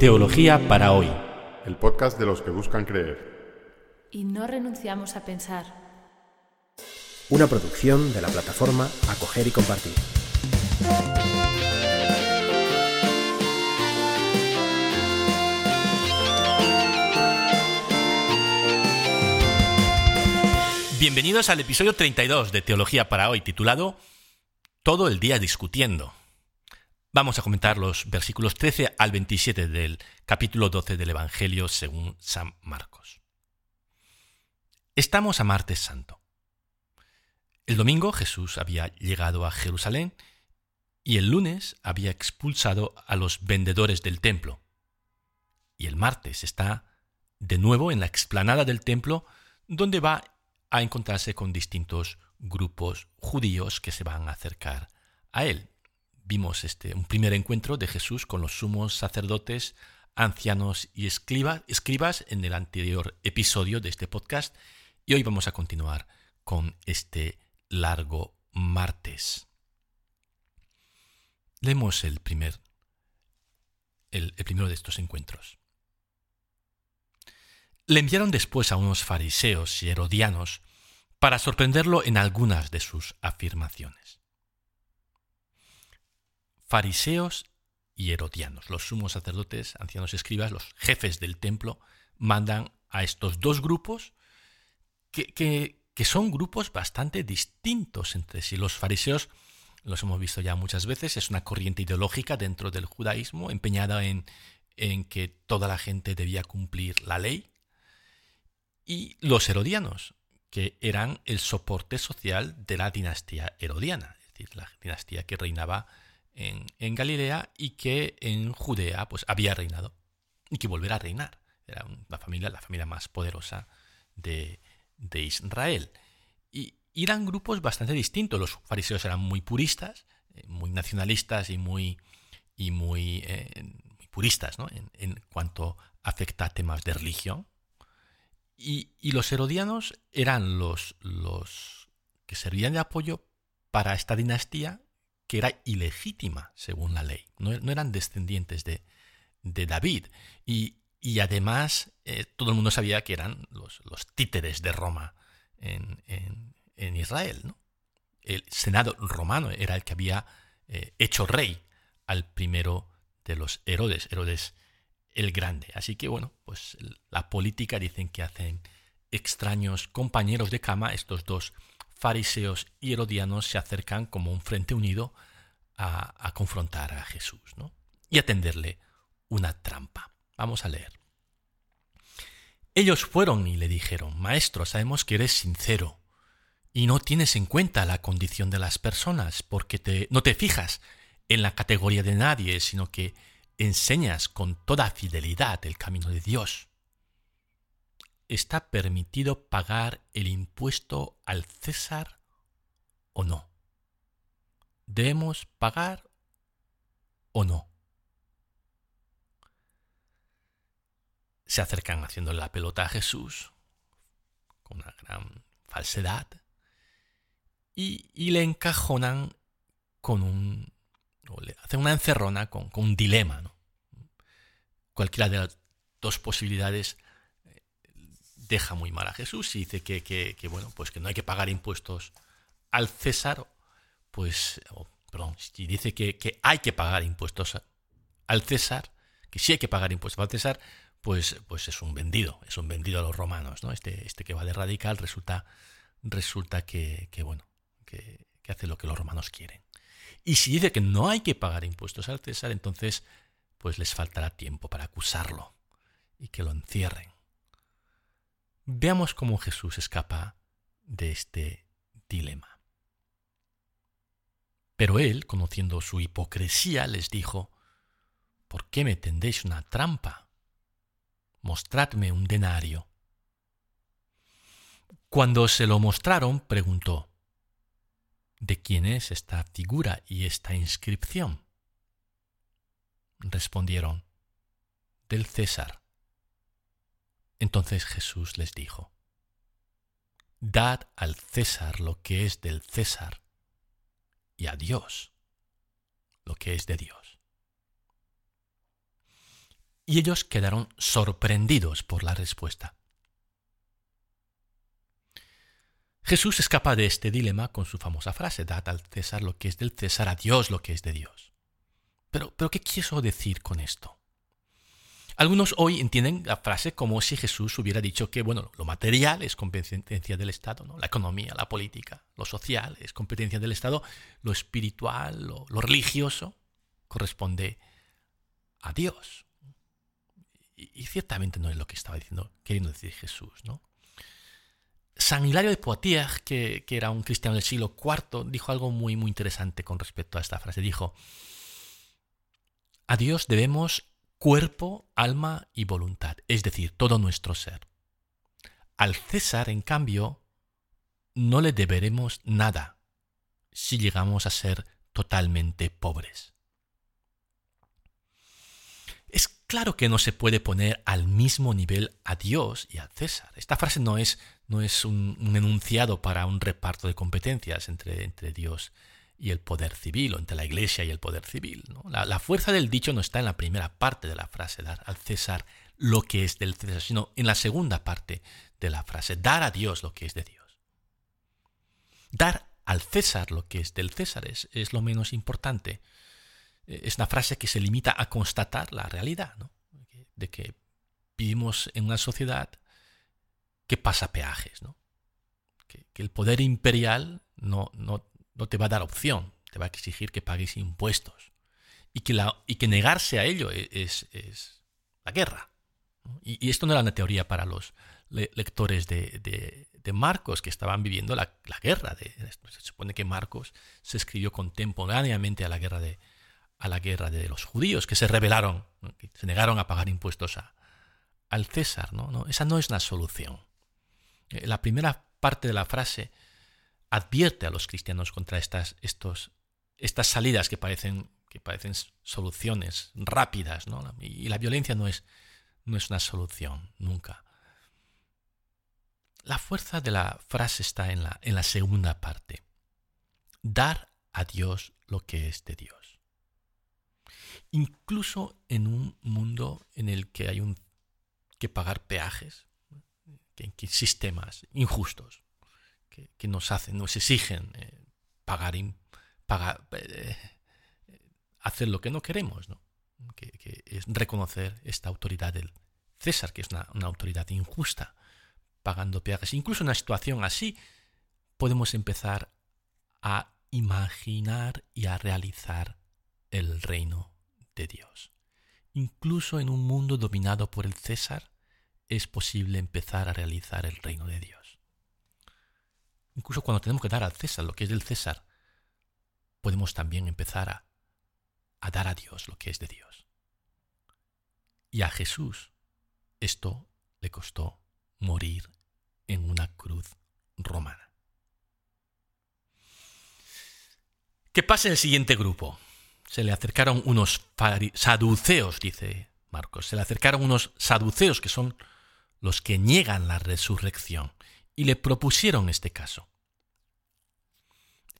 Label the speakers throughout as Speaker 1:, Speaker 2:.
Speaker 1: Teología para hoy.
Speaker 2: El podcast de los que buscan creer.
Speaker 3: Y no renunciamos a pensar.
Speaker 4: Una producción de la plataforma Acoger y Compartir.
Speaker 1: Bienvenidos al episodio 32 de Teología para hoy, titulado Todo el día discutiendo. Vamos a comentar los versículos 13 al 27 del capítulo 12 del Evangelio según San Marcos. Estamos a martes santo. El domingo Jesús había llegado a Jerusalén y el lunes había expulsado a los vendedores del templo. Y el martes está de nuevo en la explanada del templo donde va a encontrarse con distintos grupos judíos que se van a acercar a él. Vimos este, un primer encuentro de Jesús con los sumos sacerdotes, ancianos y escribas en el anterior episodio de este podcast y hoy vamos a continuar con este largo martes. Leemos el primer el primero de estos encuentros. Le enviaron después a unos fariseos y herodianos para sorprenderlo en algunas de sus afirmaciones. Fariseos y herodianos, los sumos sacerdotes, ancianos escribas, los jefes del templo, mandan a estos dos grupos que, que, son grupos bastante distintos entre sí. Los fariseos, los hemos visto ya muchas veces, es una corriente ideológica dentro del judaísmo empeñada en, en que toda la gente debía cumplir la ley, y los herodianos, que eran el soporte social de la dinastía herodiana, es decir, la dinastía que reinaba en, Galilea y que en Judea pues, había reinado y que volverá a reinar. Era la familia, la familia más poderosa de, Israel. Y, eran grupos bastante distintos. Los fariseos eran muy puristas, eh, muy nacionalistas y muy, y muy, eh, puristas en, en cuanto afecta a temas de religión. Y, los herodianos eran los, los que servían de apoyo para esta dinastía que era ilegítima según la ley. No, eran descendientes de, David. Y, además eh, todo el mundo sabía que eran los, los títeres de Roma en, Israel. ¿no? El Senado romano era el que había eh, hecho rey al primero de los Herodes. Herodes el grande. Así que bueno, pues la política dicen que hacen extraños compañeros de cama, estos dos fariseos y herodianos se acercan como un frente unido a, confrontar a Jesús ¿no? y a tenderle una trampa. Vamos a leer. Ellos fueron y le dijeron, Maestro, sabemos que eres sincero y no tienes en cuenta la condición de las personas porque te, no te fijas en la categoría de nadie, sino que enseñas con toda fidelidad el camino de Dios. ¿Está permitido pagar el impuesto al César o no? ¿Debemos pagar o no? Se acercan haciendo la pelota a Jesús con una gran falsedad y, y le encajonan con un le hace una encerrona con, un dilema. ¿no? Cualquiera de las dos posibilidades deja muy mal a Jesús y dice que, bueno, pues que no hay que pagar impuestos al César, pues, perdón, si dice que, hay que pagar impuestos al César, que sí hay que pagar impuestos al César, pues, pues es un vendido, es un vendido a los romanos, ¿no? Este, este que va de radical resulta, resulta que, bueno, que hace lo que los romanos quieren. Y si dice que no hay que pagar impuestos al César, entonces pues les faltará tiempo para acusarlo y que lo encierren. Veamos cómo Jesús escapa de este dilema. Pero él, conociendo su hipocresía, les dijo, ¿Por qué me tendéis una trampa? Mostradme un denario. Cuando se lo mostraron, preguntó, ¿De quién es esta figura y esta inscripción? Respondieron, del César. Entonces Jesús les dijo, Dad al César lo que es del César y a Dios lo que es de Dios. Y ellos quedaron sorprendidos por la respuesta. Jesús escapa de este dilema con su famosa frase, dad al César lo que es del César, a Dios lo que es de Dios. Pero, pero ¿qué quiso decir con esto? Algunos hoy entienden la frase como si Jesús hubiera dicho que bueno, lo material es competencia del Estado, ¿no? la economía, la política, lo social es competencia del Estado, lo espiritual, lo, religioso corresponde a Dios. Y, ciertamente no es lo que estaba diciendo, queriendo decir Jesús. ¿no? San Hilario de Poitiers, que, que, era un cristiano del siglo IV, dijo algo muy, muy interesante con respecto a esta frase. Dijo, a Dios debemos cuerpo, alma y voluntad, es decir, todo nuestro ser. Al César, en cambio, no le deberemos nada si llegamos a ser totalmente pobres. Es claro que no se puede poner al mismo nivel a Dios y al César. Esta frase no es, no es un, enunciado para un reparto de competencias entre, entre Dios y el poder civil, o entre la iglesia y el poder civil. La, fuerza del dicho no está en la primera parte de la frase, dar al César lo que es del César, sino en la segunda parte de la frase, dar a Dios lo que es de Dios. Dar al César lo que es del César es, es lo menos importante. Eh, es una frase que se limita a constatar la realidad, de que vivimos en una sociedad que pasa peajes, ¿no? que, que el poder imperial no, no, no te va a dar opción, te va a exigir que pagues impuestos. Y que, la, y que negarse a ello e, es, es la guerra. Y, esto no era una teoría para los lectores de, de, Marcos, que estaban viviendo la, la guerra. Se supone que Marcos se escribió contemporáneamente a la guerra de, a la guerra de los judíos, que se rebelaron, que se negaron a pagar impuestos a, al César. ¿no? Esa no es una solución. Eh, la primera parte de la frase advierte a los cristianos contra estas, estos, estas salidas que parecen, que parecen soluciones rápidas, ¿no? Y la violencia no es, no es una solución, nunca. La fuerza de la frase está en la, en la segunda parte. Dar a Dios lo que es de Dios. Incluso en un mundo en el que hay un, que pagar peajes, que, sistemas injustos, que, nos hacen, nos exigen eh, pagar, pagar eh, hacer lo que no queremos, ¿no? Que, es reconocer esta autoridad del César, que es una, autoridad injusta, pagando peajes. Incluso en una situación así podemos empezar a imaginar y a realizar el reino de Dios. Incluso en un mundo dominado por el César es posible empezar a realizar el reino de Dios. Incluso cuando tenemos que dar al César lo que es del César, podemos también empezar a, dar a Dios lo que es de Dios. Y a Jesús esto le costó morir en una cruz romana. ¿Qué pasa en el siguiente grupo? Se le acercaron unos saduceos, dice Marcos. Se le acercaron unos saduceos que son los que niegan la resurrección y le propusieron este caso.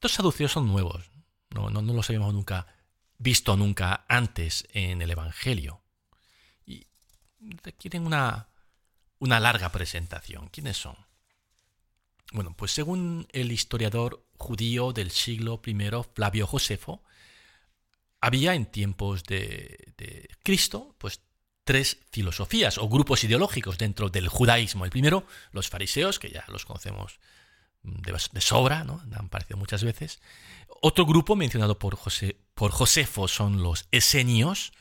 Speaker 1: Estos saduceos son nuevos, no, no, los habíamos nunca visto nunca antes en el Evangelio. Y requieren una, una larga presentación. ¿Quiénes son? Bueno, pues según el historiador judío del siglo I, Flavio Josefo, había en tiempos de, de, Cristo, pues tres filosofías o grupos ideológicos dentro del judaísmo. El primero, los fariseos, que ya los conocemos de, sobra, ¿no? han aparecido muchas veces. Otro grupo mencionado por, José, por Josefo son los esenios,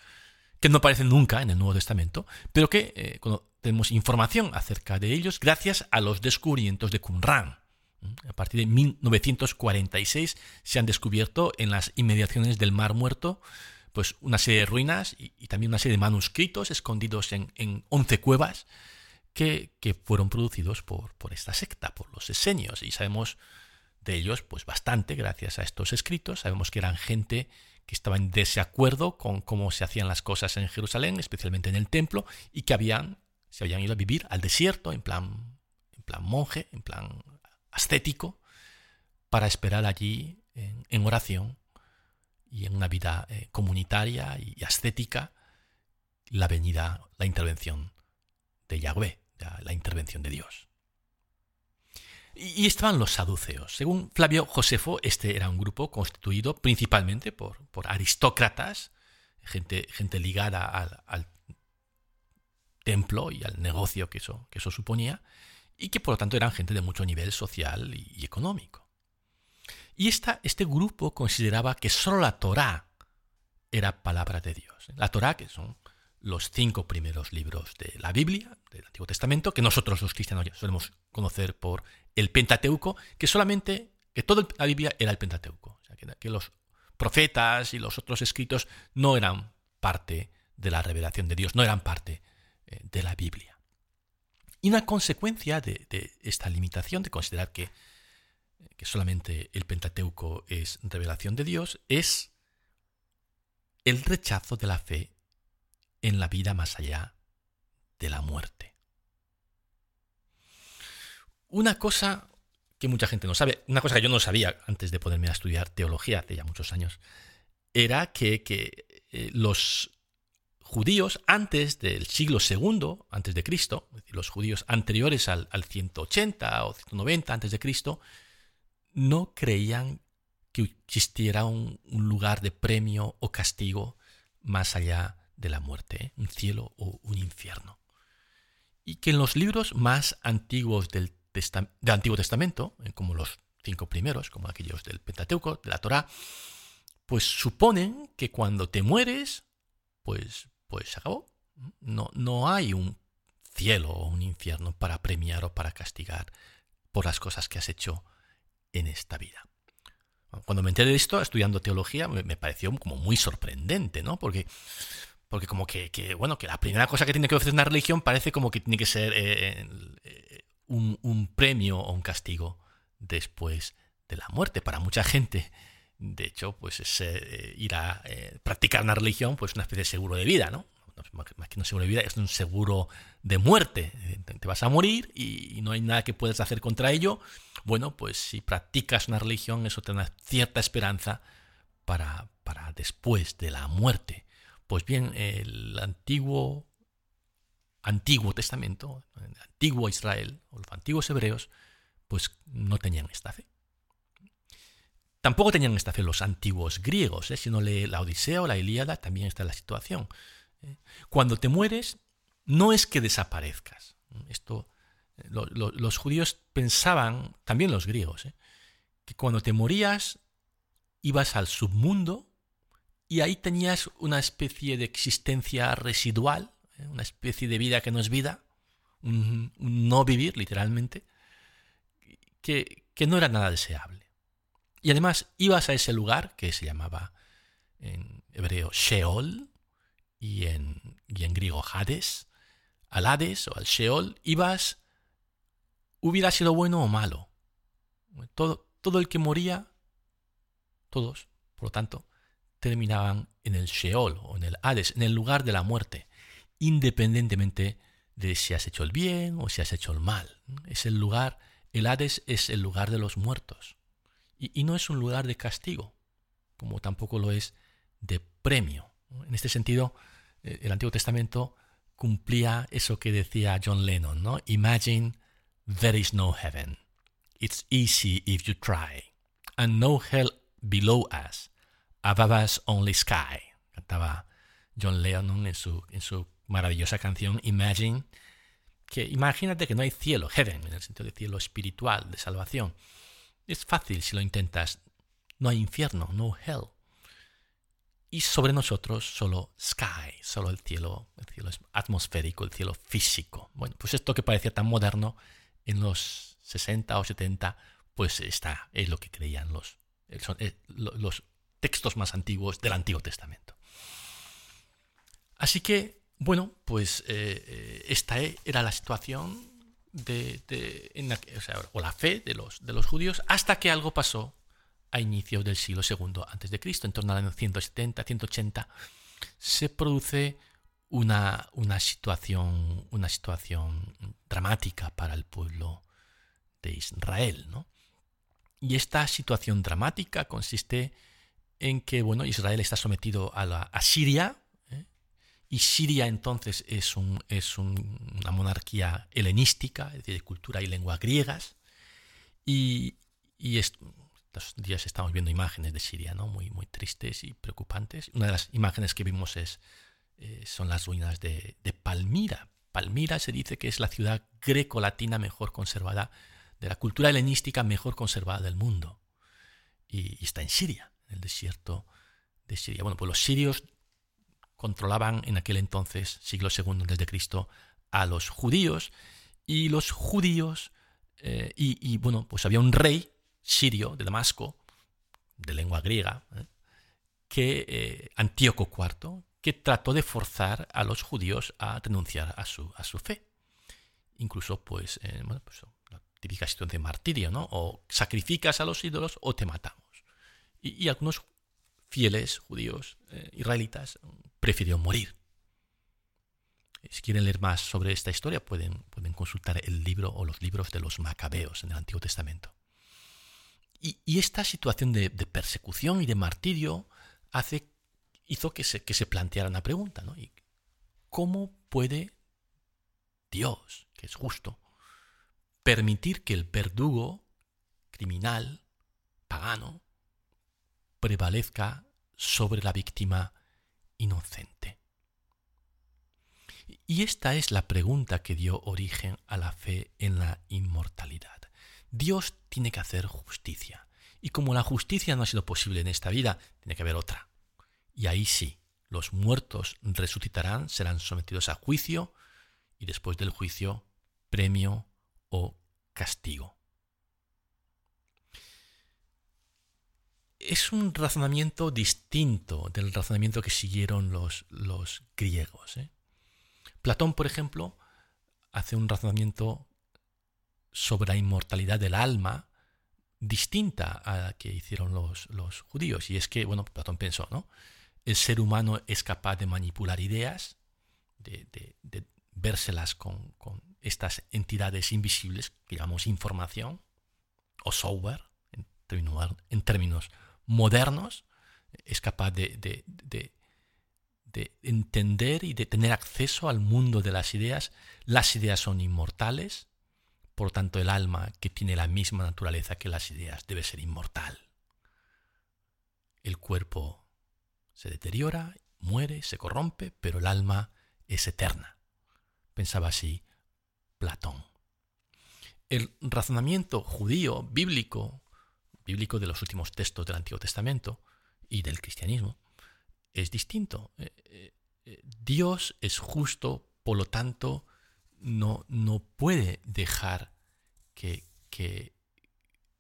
Speaker 1: que no aparecen nunca en el Nuevo Testamento, pero que eh, tenemos información acerca de ellos gracias a los descubrimientos de Qumran. A partir de 1946 se han descubierto en las inmediaciones del Mar Muerto pues una serie de ruinas y, también una serie de manuscritos escondidos en, en 11 cuevas que, fueron producidos por, esta secta, por los esenios, y sabemos de ellos pues bastante gracias a estos escritos, sabemos que eran gente que estaba en desacuerdo con cómo se hacían las cosas en Jerusalén, especialmente en el templo, y que habían, se habían ido a vivir al desierto en plan, en plan monje, en plan ascético, para esperar allí en, oración y en una vida eh, comunitaria y ascética la venida, la intervención de Yahweh, la intervención de Dios. Y estaban los saduceos. Según Flavio Josefo, este era un grupo constituido principalmente por, aristócratas, gente, gente ligada al, templo y al negocio que eso, que eso suponía, y que por lo tanto eran gente de mucho nivel social y, económico. Y esta, este grupo consideraba que solo la Torá era palabra de Dios. La Torá, que son los cinco primeros libros de la Biblia, del Antiguo Testamento, que nosotros los cristianos ya solemos conocer por el Pentateuco, que solamente, que toda la Biblia era el Pentateuco. O sea, que, los profetas y los otros escritos no eran parte de la revelación de Dios, no eran parte eh, de la Biblia. Y una consecuencia de, esta limitación, de considerar que, que solamente el Pentateuco es revelación de Dios, es el rechazo de la fe en la vida más allá de la muerte. Una cosa que mucha gente no sabe, una cosa que yo no sabía antes de ponerme a estudiar teología hace ya muchos años, era que, eh, los judíos antes del siglo II, antes de Cristo, los judíos anteriores al, 180 o 190 antes de Cristo, no creían que existiera un, un lugar de premio o castigo más allá de la muerte, ¿eh? un cielo o un infierno. Y que en los libros más antiguos del, Antiguo Testamento, eh, como los cinco primeros, como aquellos del Pentateuco, de la Torá, pues suponen que cuando te mueres, pues, pues se acabó. No, no hay un cielo o un infierno para premiar o para castigar por las cosas que has hecho en esta vida. Cuando me enteré de esto, estudiando teología, me pareció como muy sorprendente, ¿no? Porque porque como que, bueno, que la primera cosa que tiene que ofrecer una religión parece como que tiene que ser eh, eh, un, premio o un castigo después de la muerte. Para mucha gente, de hecho, pues es eh, ir a practicar una religión, pues una especie de seguro de vida, ¿no? Más que un seguro de vida, es un seguro de muerte. Te vas a morir y no hay nada que puedas hacer contra ello. Bueno, pues si practicas una religión, eso te da cierta esperanza para, para después de la muerte. Pues bien, el antiguo, antiguo Testamento, el antiguo Israel, o los antiguos hebreos, pues no tenían esta fe. Tampoco tenían esta fe los antiguos griegos. ¿eh? Si uno lee la Odisea o la Ilíada, también está la situación. ¿eh? Cuando te mueres, no es que desaparezcas. Esto, los judíos pensaban, también los griegos, ¿eh? que cuando te morías ibas al submundo y ahí tenías una especie de existencia residual, ¿eh? una especie de vida que no es vida, un, no vivir literalmente, que, no era nada deseable. Y además ibas a ese lugar que se llamaba en hebreo Sheol y en, y en griego Hades, al Hades o al Sheol, ibas, hubiera sido bueno o malo. Todo, todo el que moría, todos, por lo tanto, terminaban en el Sheol o en el Hades, en el lugar de la muerte, independientemente de si has hecho el bien o si has hecho el mal. Es el lugar, el Hades es el lugar de los muertos. Y, no es un lugar de castigo, como tampoco lo es de premio. En este sentido, eh, el Antiguo Testamento cumplía eso que decía John Lennon, ¿no? Imagine there is no heaven. It's easy if you try. And no hell below us. Above Only Sky, cantaba John Lennon en su, en su maravillosa canción Imagine, que imagínate que no hay cielo, heaven, en el sentido de cielo espiritual, de salvación. Es fácil si lo intentas. No hay infierno, no hell. Y sobre nosotros solo sky, solo el cielo, el cielo atmosférico, el cielo físico. Bueno, pues esto que parecía tan moderno en los 60 o 70, pues está, es lo que creían los, eh, los textos más antiguos del Antiguo Testamento. Así que, bueno, pues eh, eh, esta era la situación de, o, la, fe de los, judíos hasta que algo pasó a inicios del siglo II Cristo, en torno al año 170, 180, se produce una, una, situación, una situación dramática para el pueblo de Israel. ¿no? Y esta situación dramática consiste en que bueno, Israel está sometido a la Asiria ¿eh? y Siria entonces es, un, es una monarquía helenística, es decir, de cultura y lengua griegas, y, estos días estamos viendo imágenes de Siria, ¿no? Muy, muy tristes y preocupantes. Una de las imágenes que vimos es, eh, son las ruinas de, Palmira. Palmira se dice que es la ciudad greco-latina mejor conservada, de la cultura helenística mejor conservada del mundo. Y está en Siria, el desierto de Siria. Bueno, pues los sirios controlaban en aquel entonces, siglo II desde Cristo, a los judíos y los judíos, eh, y, bueno, pues había un rey sirio de Damasco, de lengua griega, eh, que eh, Antíoco IV, que trató de forzar a los judíos a denunciar a su, a su fe. Incluso, pues, bueno, pues, la típica situación de martirio, ¿no? O sacrificas a los ídolos o te matamos. Y, y algunos fieles judíos eh, israelitas prefirieron morir. Si quieren leer más sobre esta historia, pueden, pueden consultar el libro o los libros de los macabeos en el Antiguo Testamento. Y, esta situación de, persecución y de martirio hace, hizo que se, que se planteara una pregunta, ¿no? ¿Cómo puede Dios, que es justo, permitir que el verdugo criminal, pagano, prevalezca sobre la víctima inocente. Y esta es la pregunta que dio origen a la fe en la inmortalidad. Dios tiene que hacer justicia. Y como la justicia no ha sido posible en esta vida, tiene que haber otra. Y ahí sí, los muertos resucitarán, serán sometidos a juicio y después del juicio, premio o castigo. Es un razonamiento distinto del razonamiento que siguieron los, los griegos. ¿eh? Platón, por ejemplo, hace un razonamiento sobre la inmortalidad del alma distinta a la que hicieron los, los judíos. Y es que, bueno, Platón pensó, ¿no? El ser humano es capaz de manipular ideas, de, de, con, con, estas entidades invisibles que llamamos información o software en en términos modernos, es capaz de, de, entender y de tener acceso al mundo de las ideas. Las ideas son inmortales, por tanto el alma, que tiene la misma naturaleza que las ideas, debe ser inmortal. El cuerpo se deteriora, muere, se corrompe, pero el alma es eterna. Pensaba así Platón. El razonamiento judío, bíblico, bíblico de los últimos textos del Antiguo Testamento y del cristianismo es distinto. Eh, eh, eh, Dios es justo, por lo tanto, no, no puede dejar que, que,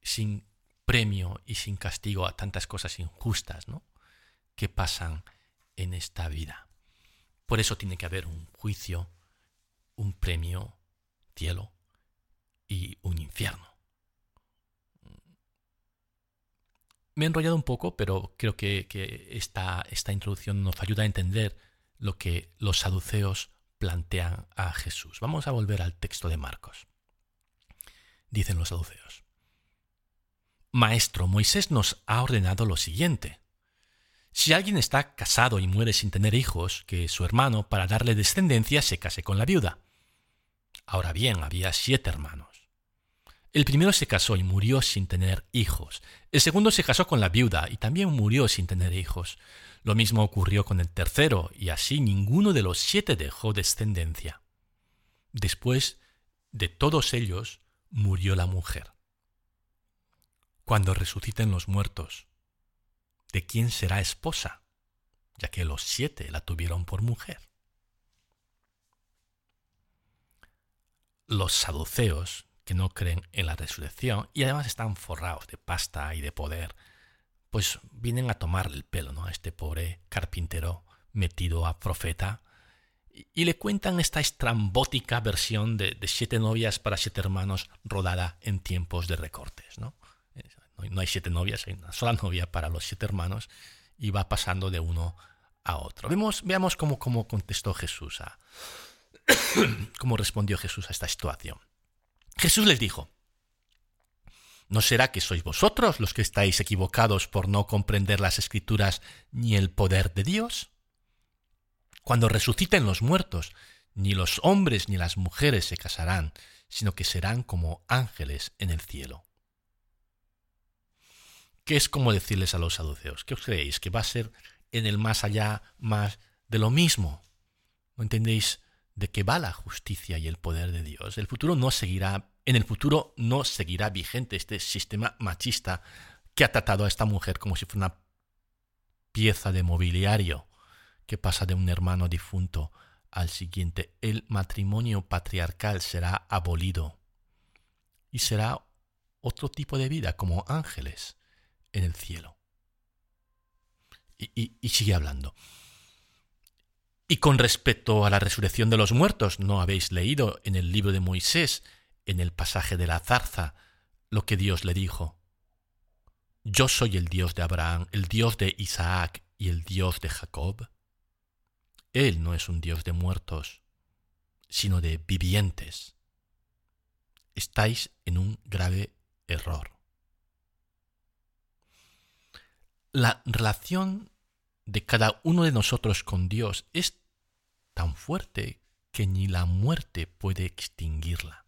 Speaker 1: sin premio y sin castigo a tantas cosas injustas ¿no? que pasan en esta vida. Por eso tiene que haber un juicio, un premio, cielo y un infierno. Me he enrollado un poco, pero creo que, esta, esta introducción nos ayuda a entender lo que los saduceos plantean a Jesús. Vamos a volver al texto de Marcos. Dicen los saduceos. Maestro, Moisés nos ha ordenado lo siguiente. Si alguien está casado y muere sin tener hijos, que su hermano, para darle descendencia, se case con la viuda. Ahora bien, había siete hermanos. El primero se casó y murió sin tener hijos. El segundo se casó con la viuda y también murió sin tener hijos. Lo mismo ocurrió con el tercero, y así ninguno de los siete dejó descendencia. Después de todos ellos murió la mujer. Cuando resuciten los muertos, ¿de quién será esposa? Ya que los siete la tuvieron por mujer. Los saduceos que no creen en la resurrección y además están forrados de pasta y de poder, pues vienen a tomarle el pelo ¿no? a este pobre carpintero metido a profeta y, le cuentan esta estrambótica versión de, siete novias para siete hermanos rodada en tiempos de recortes. ¿no? no hay siete novias, hay una sola novia para los siete hermanos y va pasando de uno a otro. Vemos, veamos cómo, cómo contestó Jesús a, cómo respondió Jesús a esta situación. Jesús les dijo, ¿no será que sois vosotros los que estáis equivocados por no comprender las escrituras ni el poder de Dios? Cuando resuciten los muertos, ni los hombres ni las mujeres se casarán, sino que serán como ángeles en el cielo. ¿Qué es como decirles a los saduceos? ¿Qué os creéis? ¿Que va a ser en el más allá más de lo mismo? ¿No entendéis de qué va la justicia y el poder de Dios? El futuro no seguirá, en el futuro no seguirá vigente este sistema machista que ha tratado a esta mujer como si fuera una pieza de mobiliario que pasa de un hermano difunto al siguiente. El matrimonio patriarcal será abolido y será otro tipo de vida como ángeles en el cielo. Y, sigue hablando. Y con respecto a la resurrección de los muertos, ¿no habéis leído en el libro de Moisés, en el pasaje de la zarza, lo que Dios le dijo? Yo soy el Dios de Abraham, el Dios de Isaac y el Dios de Jacob. Él no es un Dios de muertos, sino de vivientes. Estáis en un grave error. la relación de cada uno de nosotros con Dios es tan fuerte que ni la muerte puede extinguirla.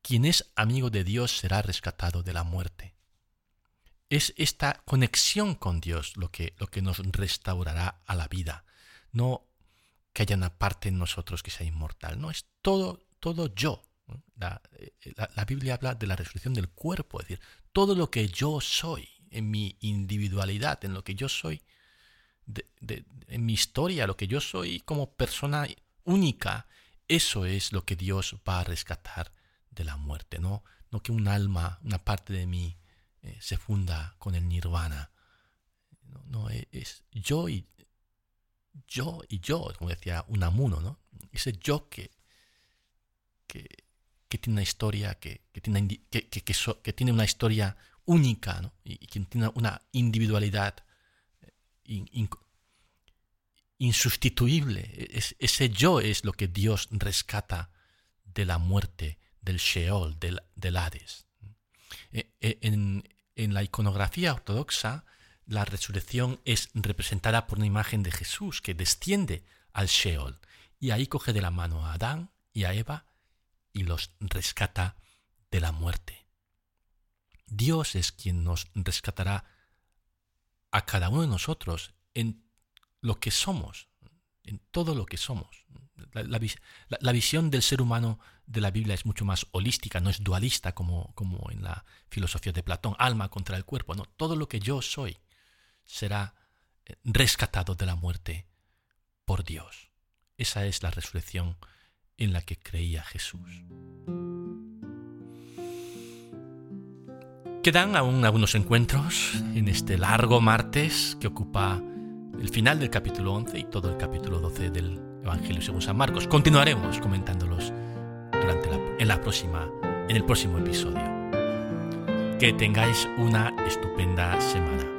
Speaker 1: Quien es amigo de Dios será rescatado de la muerte. Es esta conexión con Dios lo que, lo que nos restaurará a la vida, no que haya una parte en nosotros que sea inmortal, no, es todo, todo yo. La, la, la Biblia habla de la resurrección del cuerpo, es decir, todo lo que yo soy en mi individualidad, en lo que yo soy, en mi historia, lo que yo soy como persona única, eso es lo que Dios va a rescatar de la muerte, no, no que un alma, una parte de mí eh, se funda con el nirvana. No, e, es, yo y yo y yo, como decía Unamuno, ¿no? Ese yo que, que, tiene una historia, que, tiene, que, que, tiene una historia única ¿no? y, quien tiene una individualidad eh, insustituible. ese yo es lo que Dios rescata de la muerte, del Sheol, del, del Hades. Eh, eh, en, en la iconografía ortodoxa, la resurrección es representada por una imagen de Jesús que desciende al Sheol y ahí coge de la mano a Adán y a Eva y los rescata de la muerte. Dios es quien nos rescatará a cada uno de nosotros en lo que somos, en todo lo que somos. La, visión del ser humano de la Biblia es mucho más holística, no es dualista como, como en la filosofía de Platón, alma contra el cuerpo. No, todo lo que yo soy será eh, rescatado de la muerte por Dios. Esa es la resurrección en la que creía Jesús. Quedan aún algunos encuentros en este largo martes que ocupa el final del capítulo 11 y todo el capítulo 12 del Evangelio según San Marcos. Continuaremos comentándolos durante la próxima, en el próximo episodio. Que tengáis una estupenda semana.